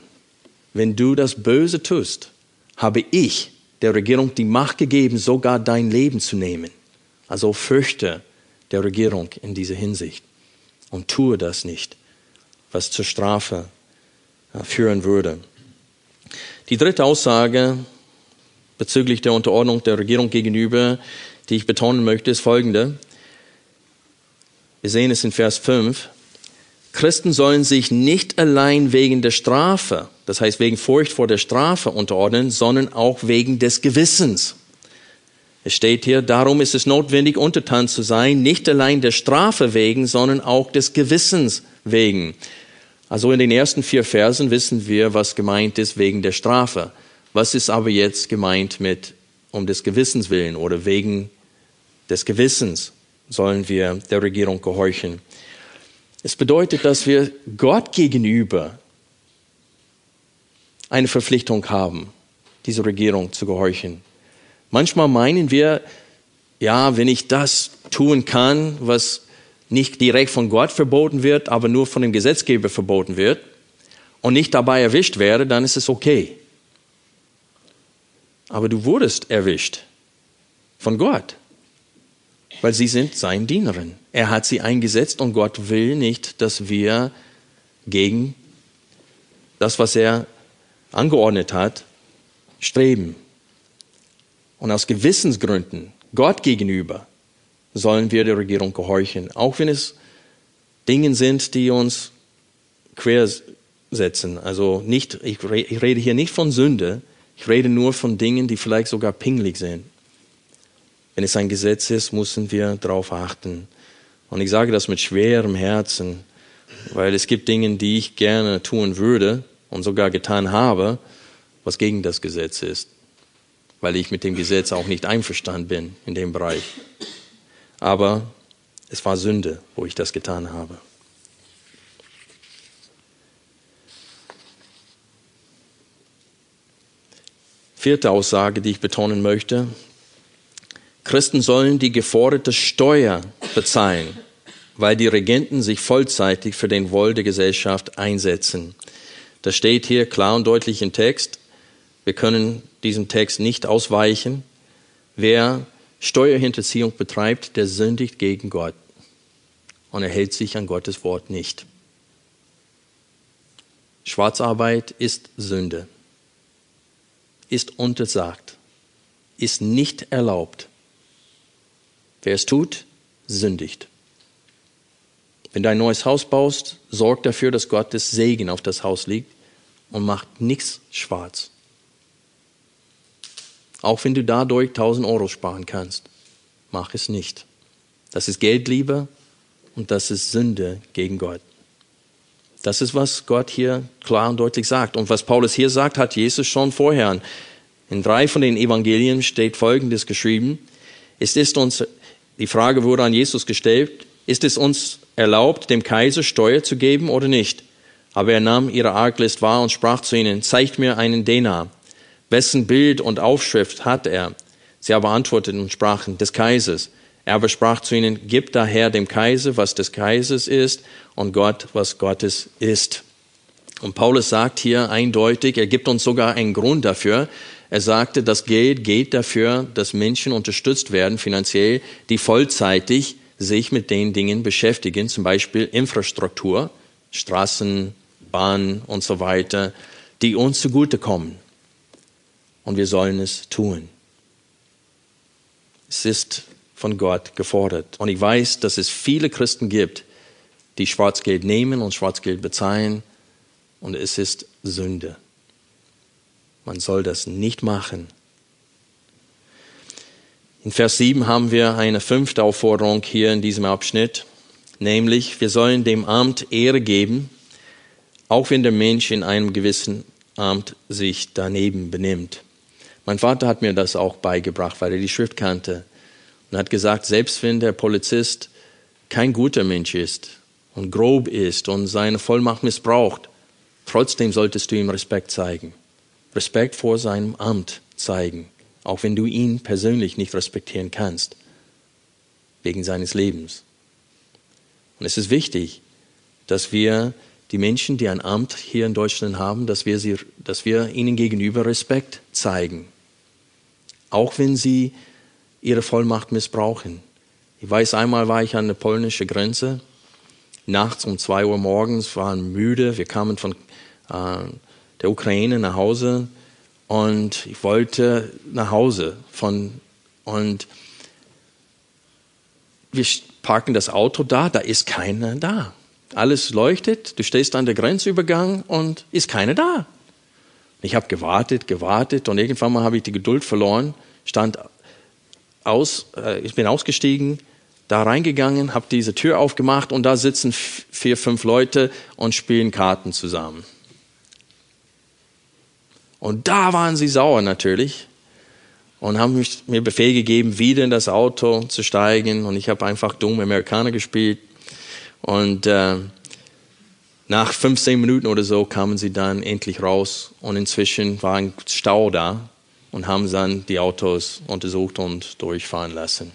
wenn du das Böse tust, habe ich der Regierung die Macht gegeben, sogar dein Leben zu nehmen. Also fürchte der Regierung in dieser Hinsicht und tue das nicht, was zur Strafe äh, führen würde. Die dritte Aussage bezüglich der Unterordnung der Regierung gegenüber, die ich betonen möchte, ist folgende. Wir sehen es in Vers 5. Christen sollen sich nicht allein wegen der Strafe, das heißt wegen Furcht vor der Strafe unterordnen, sondern auch wegen des Gewissens. Es steht hier, darum ist es notwendig, untertan zu sein, nicht allein der Strafe wegen, sondern auch des Gewissens wegen. Also in den ersten vier Versen wissen wir, was gemeint ist wegen der Strafe. Was ist aber jetzt gemeint mit um des Gewissens willen oder wegen des Gewissens? Sollen wir der Regierung gehorchen. Es bedeutet, dass wir Gott gegenüber eine Verpflichtung haben, dieser Regierung zu gehorchen. Manchmal meinen wir, ja, wenn ich das tun kann, was nicht direkt von Gott verboten wird, aber nur von dem Gesetzgeber verboten wird und nicht dabei erwischt werde, dann ist es okay. Aber du wurdest erwischt von Gott weil sie sind sein Dienerin. Er hat sie eingesetzt und Gott will nicht, dass wir gegen das, was er angeordnet hat, streben. Und aus Gewissensgründen Gott gegenüber sollen wir der Regierung gehorchen, auch wenn es Dinge sind, die uns quersetzen. Also nicht, ich rede hier nicht von Sünde, ich rede nur von Dingen, die vielleicht sogar pingelig sind. Wenn es ein Gesetz ist, müssen wir darauf achten. Und ich sage das mit schwerem Herzen, weil es gibt Dinge, die ich gerne tun würde und sogar getan habe, was gegen das Gesetz ist, weil ich mit dem Gesetz auch nicht einverstanden bin in dem Bereich. Aber es war Sünde, wo ich das getan habe. Vierte Aussage, die ich betonen möchte, Christen sollen die geforderte Steuer bezahlen, weil die Regenten sich vollzeitig für den Wohl der Gesellschaft einsetzen. Das steht hier klar und deutlich im Text. Wir können diesem Text nicht ausweichen. Wer Steuerhinterziehung betreibt, der sündigt gegen Gott und er hält sich an Gottes Wort nicht. Schwarzarbeit ist Sünde, ist untersagt, ist nicht erlaubt. Wer es tut, sündigt. Wenn du ein neues Haus baust, sorg dafür, dass Gottes Segen auf das Haus liegt und macht nichts schwarz. Auch wenn du dadurch 1000 Euro sparen kannst, mach es nicht. Das ist Geldliebe und das ist Sünde gegen Gott. Das ist, was Gott hier klar und deutlich sagt. Und was Paulus hier sagt, hat Jesus schon vorher. In drei von den Evangelien steht Folgendes geschrieben. Es ist uns die Frage wurde an Jesus gestellt, ist es uns erlaubt, dem Kaiser Steuer zu geben oder nicht? Aber er nahm ihre Arglist wahr und sprach zu ihnen, zeigt mir einen Denar. Wessen Bild und Aufschrift hat er? Sie aber antworteten und sprachen, des Kaisers. Er aber sprach zu ihnen, gib daher dem Kaiser, was des Kaisers ist, und Gott, was Gottes ist. Und Paulus sagt hier eindeutig, er gibt uns sogar einen Grund dafür, er sagte, das Geld geht dafür, dass Menschen unterstützt werden finanziell, die vollzeitig sich mit den Dingen beschäftigen, zum Beispiel Infrastruktur, Straßen, Bahnen und so weiter, die uns zugutekommen. Und wir sollen es tun. Es ist von Gott gefordert. Und ich weiß, dass es viele Christen gibt, die Schwarzgeld nehmen und Schwarzgeld bezahlen, und es ist Sünde. Man soll das nicht machen. In Vers 7 haben wir eine fünfte Aufforderung hier in diesem Abschnitt, nämlich wir sollen dem Amt Ehre geben, auch wenn der Mensch in einem gewissen Amt sich daneben benimmt. Mein Vater hat mir das auch beigebracht, weil er die Schrift kannte und hat gesagt, selbst wenn der Polizist kein guter Mensch ist und grob ist und seine Vollmacht missbraucht, trotzdem solltest du ihm Respekt zeigen. Respekt vor seinem Amt zeigen, auch wenn du ihn persönlich nicht respektieren kannst, wegen seines Lebens. Und es ist wichtig, dass wir die Menschen, die ein Amt hier in Deutschland haben, dass wir, sie, dass wir ihnen gegenüber Respekt zeigen, auch wenn sie ihre Vollmacht missbrauchen. Ich weiß, einmal war ich an der polnischen Grenze, nachts um zwei Uhr morgens, waren müde, wir kamen von äh, der Ukraine nach Hause und ich wollte nach Hause von und wir parken das Auto da, da ist keiner da. Alles leuchtet, du stehst an der Grenzübergang und ist keiner da. Ich habe gewartet, gewartet und irgendwann mal habe ich die Geduld verloren, stand aus, äh, ich bin ausgestiegen, da reingegangen, habe diese Tür aufgemacht und da sitzen vier, fünf Leute und spielen Karten zusammen. Und da waren sie sauer natürlich und haben mich, mir Befehl gegeben, wieder in das Auto zu steigen. Und ich habe einfach dumm Amerikaner gespielt. Und äh, nach 15 Minuten oder so kamen sie dann endlich raus. Und inzwischen war ein Stau da und haben dann die Autos untersucht und durchfahren lassen.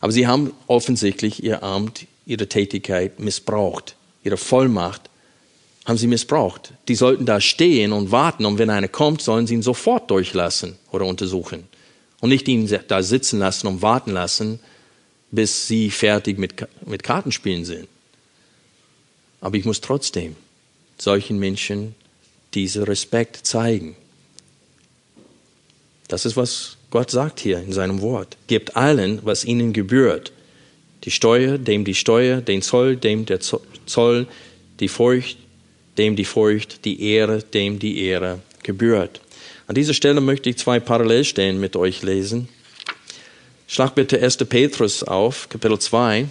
Aber sie haben offensichtlich ihr Amt, ihre Tätigkeit missbraucht, ihre Vollmacht haben sie missbraucht. Die sollten da stehen und warten und wenn einer kommt, sollen sie ihn sofort durchlassen oder untersuchen und nicht ihn da sitzen lassen und warten lassen, bis sie fertig mit, mit Kartenspielen sind. Aber ich muss trotzdem solchen Menschen diesen Respekt zeigen. Das ist, was Gott sagt hier in seinem Wort. Gebt allen, was ihnen gebührt. Die Steuer, dem die Steuer, den Zoll, dem der Zoll, die Furcht, dem die Furcht, die Ehre, dem die Ehre gebührt. An dieser Stelle möchte ich zwei Parallelstellen mit euch lesen. Schlag bitte 1. Petrus auf, Kapitel 2.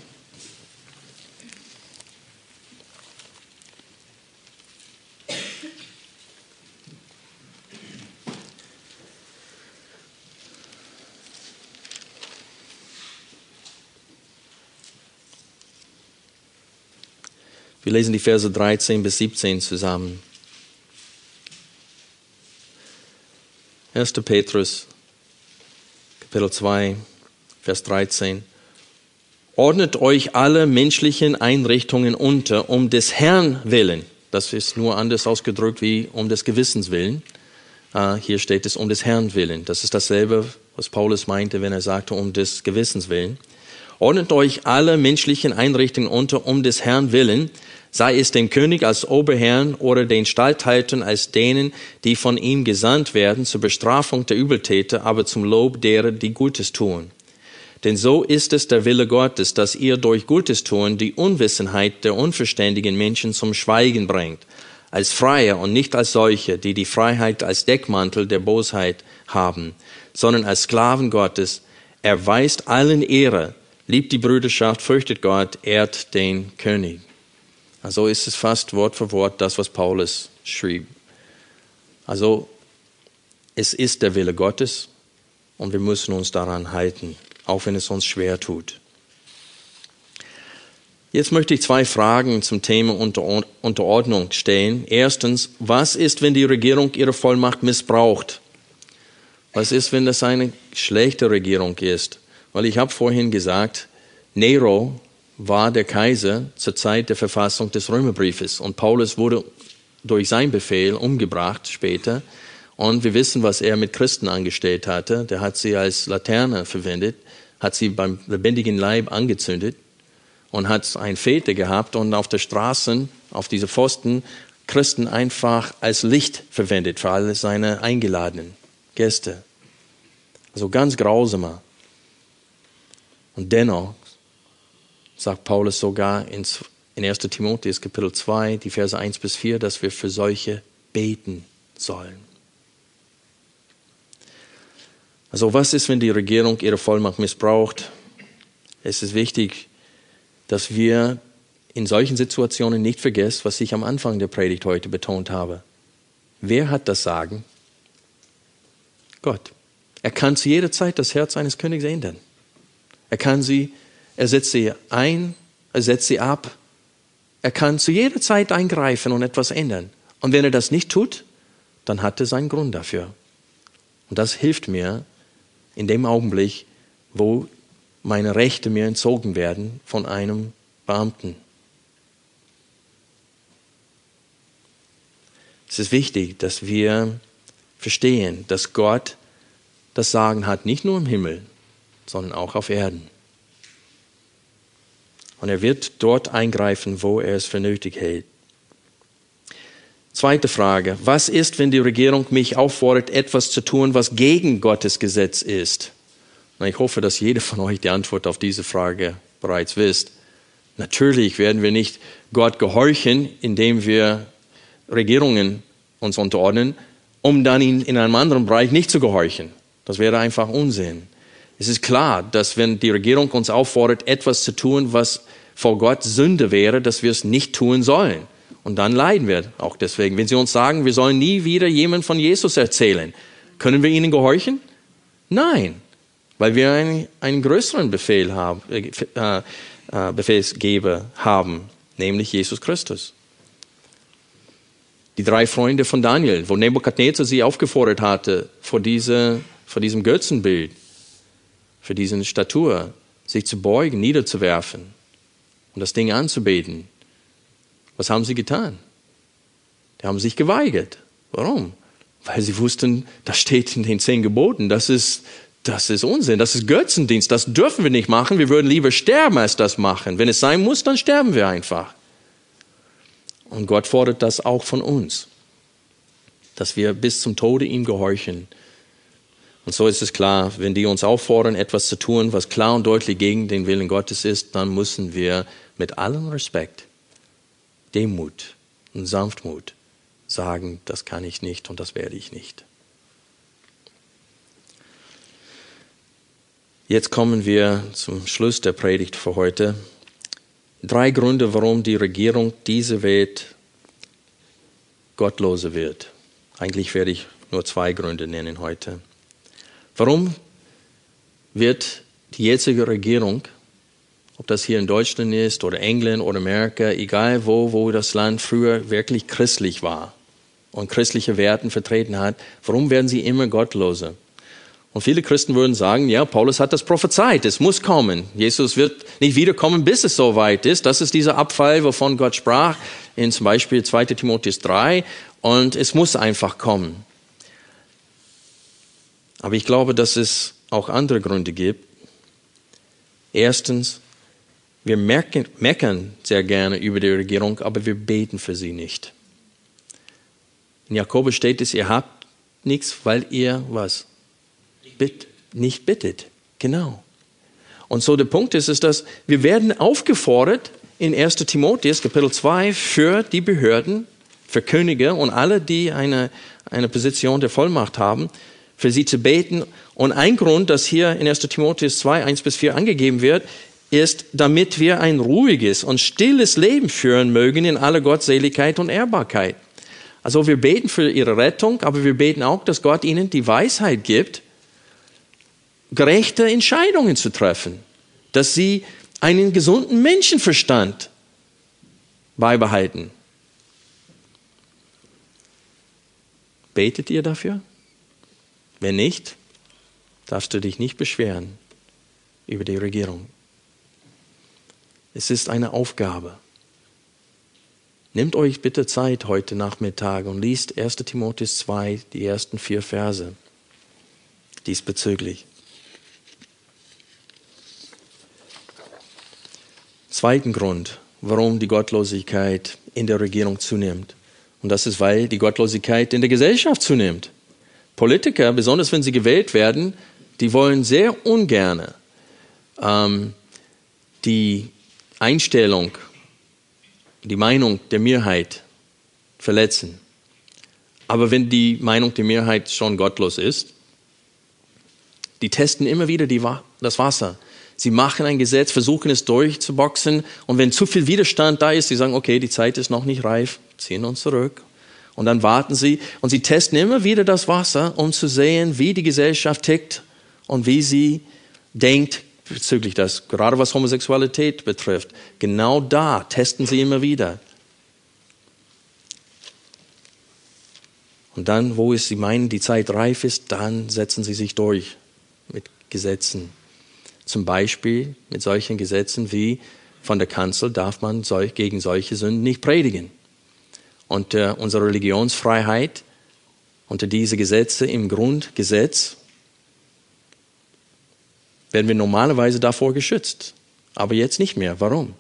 Wir lesen die Verse 13 bis 17 zusammen. 1. Petrus, Kapitel 2, Vers 13. Ordnet euch alle menschlichen Einrichtungen unter, um des Herrn willen. Das ist nur anders ausgedrückt wie um des Gewissens willen. Uh, hier steht es um des Herrn willen. Das ist dasselbe, was Paulus meinte, wenn er sagte um des Gewissens willen. Ordnet euch alle menschlichen Einrichtungen unter, um des Herrn willen, sei es dem König als Oberherrn oder den Statthaltern als denen, die von ihm gesandt werden zur Bestrafung der Übeltäter, aber zum Lob derer, die Gutes tun. Denn so ist es der Wille Gottes, dass ihr durch Gutes tun die Unwissenheit der unverständigen Menschen zum Schweigen bringt, als Freie und nicht als solche, die die Freiheit als Deckmantel der Bosheit haben, sondern als Sklaven Gottes, erweist allen Ehre, liebt die Brüderschaft, fürchtet Gott, ehrt den König. Also ist es fast Wort für Wort das, was Paulus schrieb. Also es ist der Wille Gottes und wir müssen uns daran halten, auch wenn es uns schwer tut. Jetzt möchte ich zwei Fragen zum Thema Unterordnung stellen. Erstens, was ist, wenn die Regierung ihre Vollmacht missbraucht? Was ist, wenn das eine schlechte Regierung ist? Weil ich habe vorhin gesagt, Nero war der Kaiser zur Zeit der Verfassung des Römerbriefes und Paulus wurde durch sein Befehl umgebracht später. Und wir wissen, was er mit Christen angestellt hatte. Der hat sie als Laterne verwendet, hat sie beim lebendigen Leib angezündet und hat ein Fete gehabt und auf der Straße, auf diese Pfosten, Christen einfach als Licht verwendet für alle seine eingeladenen Gäste. Also ganz grausamer. Und dennoch sagt Paulus sogar in in 1. Timotheus Kapitel 2, die Verse 1 bis 4, dass wir für solche beten sollen. Also was ist, wenn die Regierung ihre Vollmacht missbraucht? Es ist wichtig, dass wir in solchen Situationen nicht vergessen, was ich am Anfang der Predigt heute betont habe. Wer hat das Sagen? Gott. Er kann zu jeder Zeit das Herz eines Königs ändern. Er kann sie, er setzt sie ein, er setzt sie ab. Er kann zu jeder Zeit eingreifen und etwas ändern. Und wenn er das nicht tut, dann hat er seinen Grund dafür. Und das hilft mir in dem Augenblick, wo meine Rechte mir entzogen werden von einem Beamten. Es ist wichtig, dass wir verstehen, dass Gott das Sagen hat, nicht nur im Himmel, sondern auch auf Erden. Und er wird dort eingreifen, wo er es für nötig hält. Zweite Frage. Was ist, wenn die Regierung mich auffordert, etwas zu tun, was gegen Gottes Gesetz ist? Na, ich hoffe, dass jeder von euch die Antwort auf diese Frage bereits wisst. Natürlich werden wir nicht Gott gehorchen, indem wir Regierungen uns unterordnen, um dann ihn in einem anderen Bereich nicht zu gehorchen. Das wäre einfach Unsinn. Es ist klar, dass wenn die Regierung uns auffordert, etwas zu tun, was vor Gott Sünde wäre, dass wir es nicht tun sollen. Und dann leiden wir auch deswegen. Wenn Sie uns sagen, wir sollen nie wieder jemand von Jesus erzählen, können wir ihnen gehorchen? Nein, weil wir einen, einen größeren Befehl haben, äh, äh, Befehlsgeber haben, nämlich Jesus Christus. Die drei Freunde von Daniel, wo Nebukadnezar sie aufgefordert hatte, vor, diese, vor diesem Götzenbild, für diese Statur, sich zu beugen, niederzuwerfen und das Ding anzubeten. Was haben sie getan? Die haben sich geweigert. Warum? Weil sie wussten, das steht in den zehn Geboten. Das ist, das ist Unsinn. Das ist Götzendienst. Das dürfen wir nicht machen. Wir würden lieber sterben, als das machen. Wenn es sein muss, dann sterben wir einfach. Und Gott fordert das auch von uns, dass wir bis zum Tode ihm gehorchen. Und so ist es klar, wenn die uns auffordern, etwas zu tun, was klar und deutlich gegen den Willen Gottes ist, dann müssen wir mit allem Respekt Demut und Sanftmut sagen, das kann ich nicht und das werde ich nicht. Jetzt kommen wir zum Schluss der Predigt für heute. Drei Gründe, warum die Regierung diese Welt gottlose wird. Eigentlich werde ich nur zwei Gründe nennen heute. Warum wird die jetzige Regierung ob das hier in Deutschland ist oder England oder Amerika, egal wo, wo das Land früher wirklich christlich war und christliche Werten vertreten hat, warum werden sie immer gottloser? Und viele Christen würden sagen, ja, Paulus hat das prophezeit, es muss kommen. Jesus wird nicht wiederkommen, bis es soweit ist. Das ist dieser Abfall, wovon Gott sprach, in zum Beispiel 2 Timotheus 3. Und es muss einfach kommen. Aber ich glaube, dass es auch andere Gründe gibt. Erstens, wir merken, meckern sehr gerne über die Regierung, aber wir beten für sie nicht. In Jakobus steht es, ihr habt nichts, weil ihr was? Bitt, nicht bittet. Genau. Und so der Punkt ist, ist, dass wir werden aufgefordert in 1 Timotheus Kapitel 2 für die Behörden, für Könige und alle, die eine, eine Position der Vollmacht haben, für sie zu beten. Und ein Grund, dass hier in 1 Timotheus 2, 1 bis 4 angegeben wird, ist, damit wir ein ruhiges und stilles Leben führen mögen in aller Gottseligkeit und Ehrbarkeit. Also wir beten für ihre Rettung, aber wir beten auch, dass Gott ihnen die Weisheit gibt, gerechte Entscheidungen zu treffen, dass sie einen gesunden Menschenverstand beibehalten. Betet ihr dafür? Wenn nicht, darfst du dich nicht beschweren über die Regierung. Es ist eine Aufgabe. Nehmt euch bitte Zeit heute Nachmittag und liest 1 Timotheus 2, die ersten vier Verse diesbezüglich. Zweiten Grund, warum die Gottlosigkeit in der Regierung zunimmt. Und das ist, weil die Gottlosigkeit in der Gesellschaft zunimmt. Politiker, besonders wenn sie gewählt werden, die wollen sehr ungern ähm, die Einstellung die Meinung der Mehrheit verletzen. Aber wenn die Meinung der Mehrheit schon gottlos ist, die testen immer wieder die, das Wasser. Sie machen ein Gesetz, versuchen es durchzuboxen und wenn zu viel Widerstand da ist, sie sagen, okay, die Zeit ist noch nicht reif, ziehen uns zurück. Und dann warten sie und sie testen immer wieder das Wasser, um zu sehen, wie die Gesellschaft tickt und wie sie denkt bezüglich das, gerade was Homosexualität betrifft. Genau da testen sie immer wieder. Und dann, wo es sie meinen, die Zeit reif ist, dann setzen sie sich durch mit Gesetzen. Zum Beispiel mit solchen Gesetzen wie von der Kanzel darf man gegen solche Sünden nicht predigen. Und äh, unsere Religionsfreiheit unter diese Gesetze im Grundgesetz werden wir normalerweise davor geschützt. Aber jetzt nicht mehr. Warum?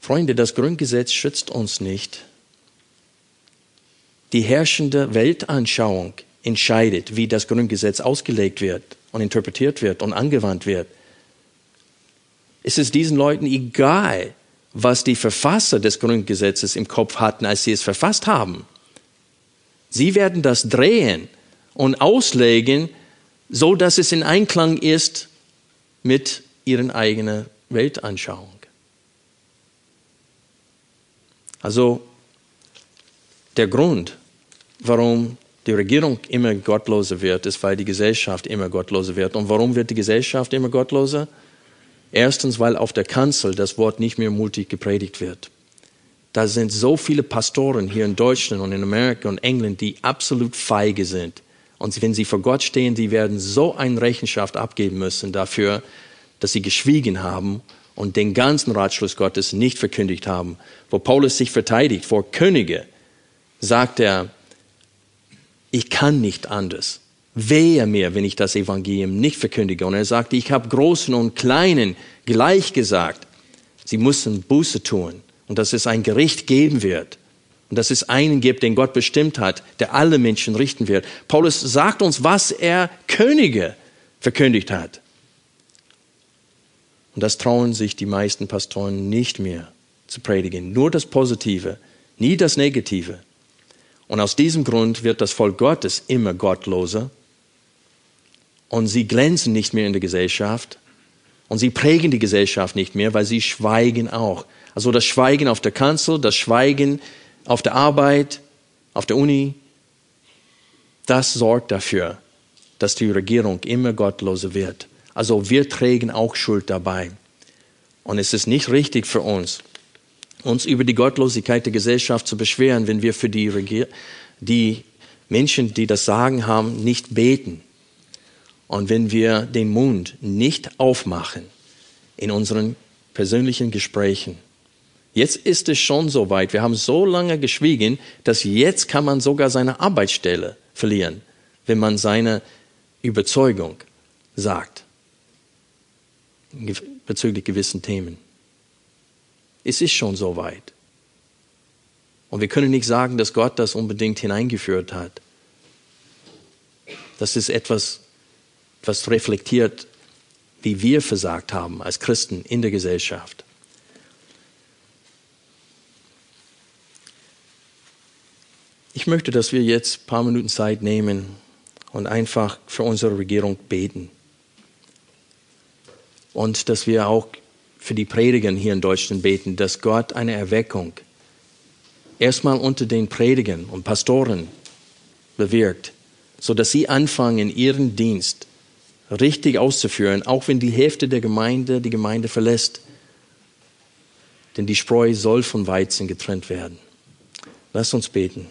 Freunde, das Grundgesetz schützt uns nicht. Die herrschende Weltanschauung entscheidet, wie das Grundgesetz ausgelegt wird und interpretiert wird und angewandt wird. Es ist diesen Leuten egal, was die Verfasser des Grundgesetzes im Kopf hatten, als sie es verfasst haben. Sie werden das drehen und auslegen, so dass es in Einklang ist mit ihren eigenen Weltanschauung. Also der Grund, warum die Regierung immer gottloser wird, ist, weil die Gesellschaft immer gottloser wird. Und warum wird die Gesellschaft immer gottloser? Erstens, weil auf der Kanzel das Wort nicht mehr mutig gepredigt wird. Da sind so viele Pastoren hier in Deutschland und in Amerika und England, die absolut feige sind. Und wenn sie vor Gott stehen, die werden so eine Rechenschaft abgeben müssen dafür, dass sie geschwiegen haben und den ganzen Ratschluss Gottes nicht verkündigt haben. Wo Paulus sich verteidigt vor Könige, sagt er, ich kann nicht anders. Wehe mir, wenn ich das Evangelium nicht verkündige. Und er sagte, ich habe Großen und Kleinen gleich gesagt, sie müssen Buße tun und dass es ein Gericht geben wird und dass es einen gibt, den Gott bestimmt hat, der alle Menschen richten wird. Paulus sagt uns, was er Könige verkündigt hat. Und das trauen sich die meisten Pastoren nicht mehr zu predigen. Nur das Positive, nie das Negative. Und aus diesem Grund wird das Volk Gottes immer gottloser. Und sie glänzen nicht mehr in der Gesellschaft. Und sie prägen die Gesellschaft nicht mehr, weil sie schweigen auch. Also das Schweigen auf der Kanzel, das Schweigen auf der Arbeit, auf der Uni, das sorgt dafür, dass die Regierung immer gottloser wird. Also wir tragen auch Schuld dabei. Und es ist nicht richtig für uns, uns über die Gottlosigkeit der Gesellschaft zu beschweren, wenn wir für die, Regier die Menschen, die das Sagen haben, nicht beten. Und wenn wir den Mund nicht aufmachen in unseren persönlichen Gesprächen. Jetzt ist es schon so weit. Wir haben so lange geschwiegen, dass jetzt kann man sogar seine Arbeitsstelle verlieren, wenn man seine Überzeugung sagt bezüglich gewissen Themen. Es ist schon so weit. Und wir können nicht sagen, dass Gott das unbedingt hineingeführt hat. Das ist etwas, was reflektiert, wie wir versagt haben als Christen in der Gesellschaft. Ich möchte, dass wir jetzt ein paar Minuten Zeit nehmen und einfach für unsere Regierung beten. Und dass wir auch für die Prediger hier in Deutschland beten, dass Gott eine Erweckung erstmal unter den Predigern und Pastoren bewirkt, so dass sie anfangen, ihren Dienst richtig auszuführen, auch wenn die Hälfte der Gemeinde die Gemeinde verlässt. Denn die Spreu soll von Weizen getrennt werden. Lass uns beten.